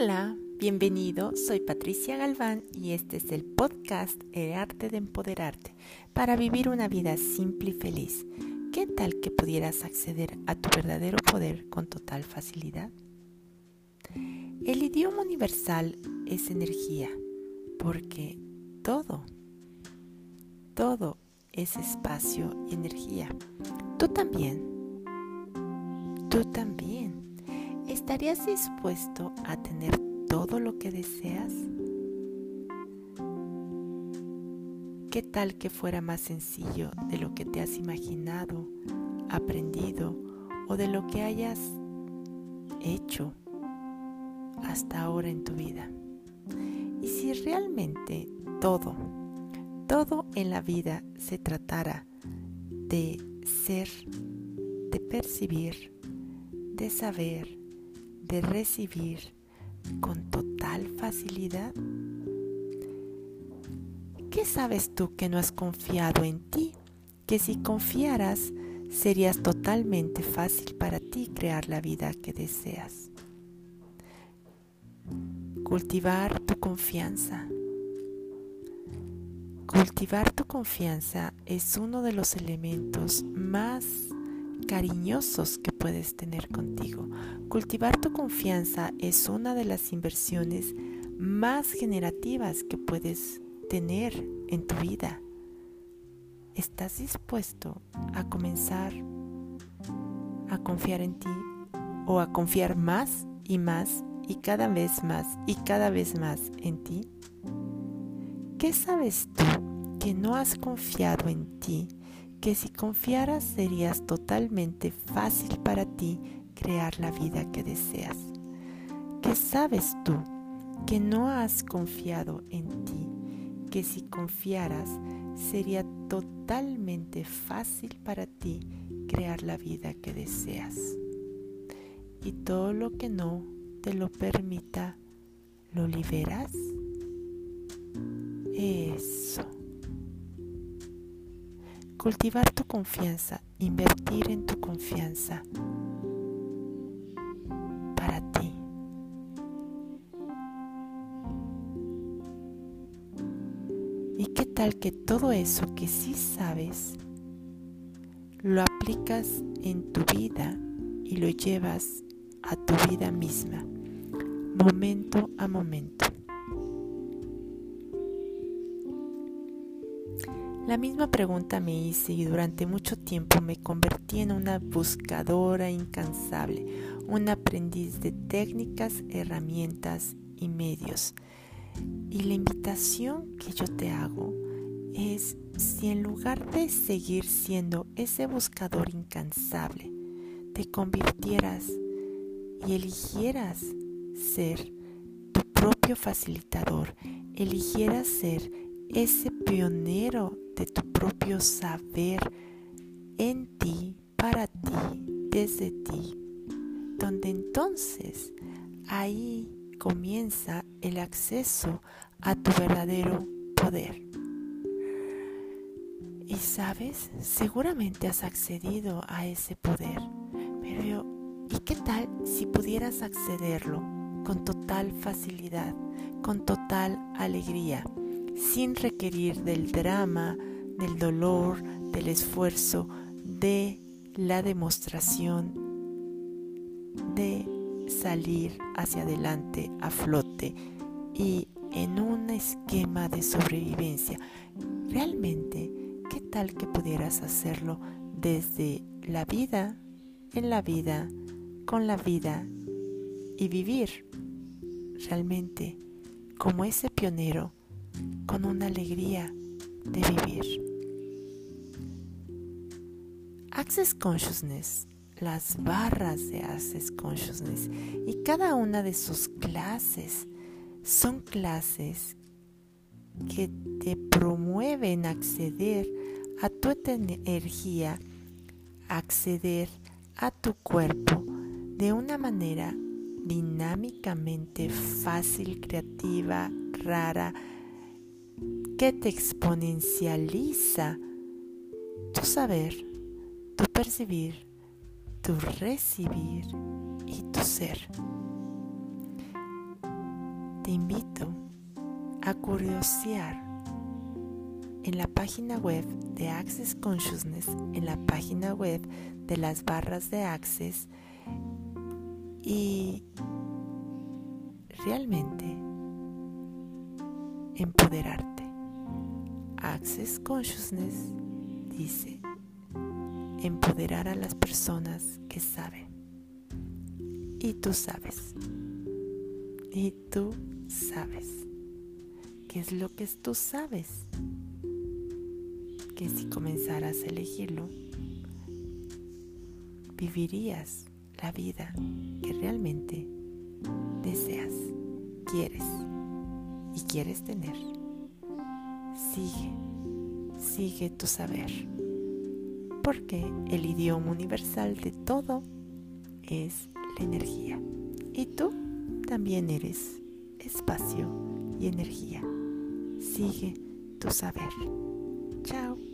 Hola, bienvenido, soy Patricia Galván y este es el podcast El arte de empoderarte para vivir una vida simple y feliz. ¿Qué tal que pudieras acceder a tu verdadero poder con total facilidad? El idioma universal es energía, porque todo, todo es espacio y energía. Tú también, tú también. ¿Estarías dispuesto a tener todo lo que deseas? ¿Qué tal que fuera más sencillo de lo que te has imaginado, aprendido o de lo que hayas hecho hasta ahora en tu vida? Y si realmente todo, todo en la vida se tratara de ser, de percibir, de saber, de recibir con total facilidad? ¿Qué sabes tú que no has confiado en ti? Que si confiaras serías totalmente fácil para ti crear la vida que deseas. Cultivar tu confianza. Cultivar tu confianza es uno de los elementos más cariñosos que puedes tener contigo. Cultivar tu confianza es una de las inversiones más generativas que puedes tener en tu vida. ¿Estás dispuesto a comenzar a confiar en ti o a confiar más y más y cada vez más y cada vez más en ti? ¿Qué sabes tú que no has confiado en ti que si confiaras serías totalmente fácil para ti crear la vida que deseas. ¿Qué sabes tú que no has confiado en ti? Que si confiaras sería totalmente fácil para ti crear la vida que deseas. Y todo lo que no te lo permita, ¿lo liberas? Eso. Cultivar tu confianza, invertir en tu confianza para ti. ¿Y qué tal que todo eso que sí sabes lo aplicas en tu vida y lo llevas a tu vida misma, momento a momento? La misma pregunta me hice y durante mucho tiempo me convertí en una buscadora incansable, un aprendiz de técnicas, herramientas y medios. Y la invitación que yo te hago es si en lugar de seguir siendo ese buscador incansable, te convirtieras y eligieras ser tu propio facilitador, eligieras ser ese pionero de tu propio saber en ti, para ti, desde ti, donde entonces ahí comienza el acceso a tu verdadero poder. Y sabes, seguramente has accedido a ese poder, pero ¿y qué tal si pudieras accederlo con total facilidad, con total alegría? Sin requerir del drama, del dolor, del esfuerzo, de la demostración de salir hacia adelante a flote y en un esquema de sobrevivencia. Realmente, ¿qué tal que pudieras hacerlo desde la vida, en la vida, con la vida y vivir realmente como ese pionero con una alegría de vivir. Access Consciousness, las barras de Access Consciousness y cada una de sus clases son clases que te promueven acceder a tu energía, acceder a tu cuerpo de una manera dinámicamente fácil, creativa, rara, que te exponencializa tu saber, tu percibir, tu recibir y tu ser. te invito a curiosear en la página web de Access Consciousness, en la página web de las barras de Access y realmente empoderarte. Access Consciousness dice empoderar a las personas que saben. Y tú sabes. Y tú sabes. ¿Qué es lo que tú sabes? Que si comenzaras a elegirlo, vivirías la vida que realmente deseas, quieres y quieres tener. Sigue, sigue tu saber, porque el idioma universal de todo es la energía. Y tú también eres espacio y energía. Sigue tu saber. Chao.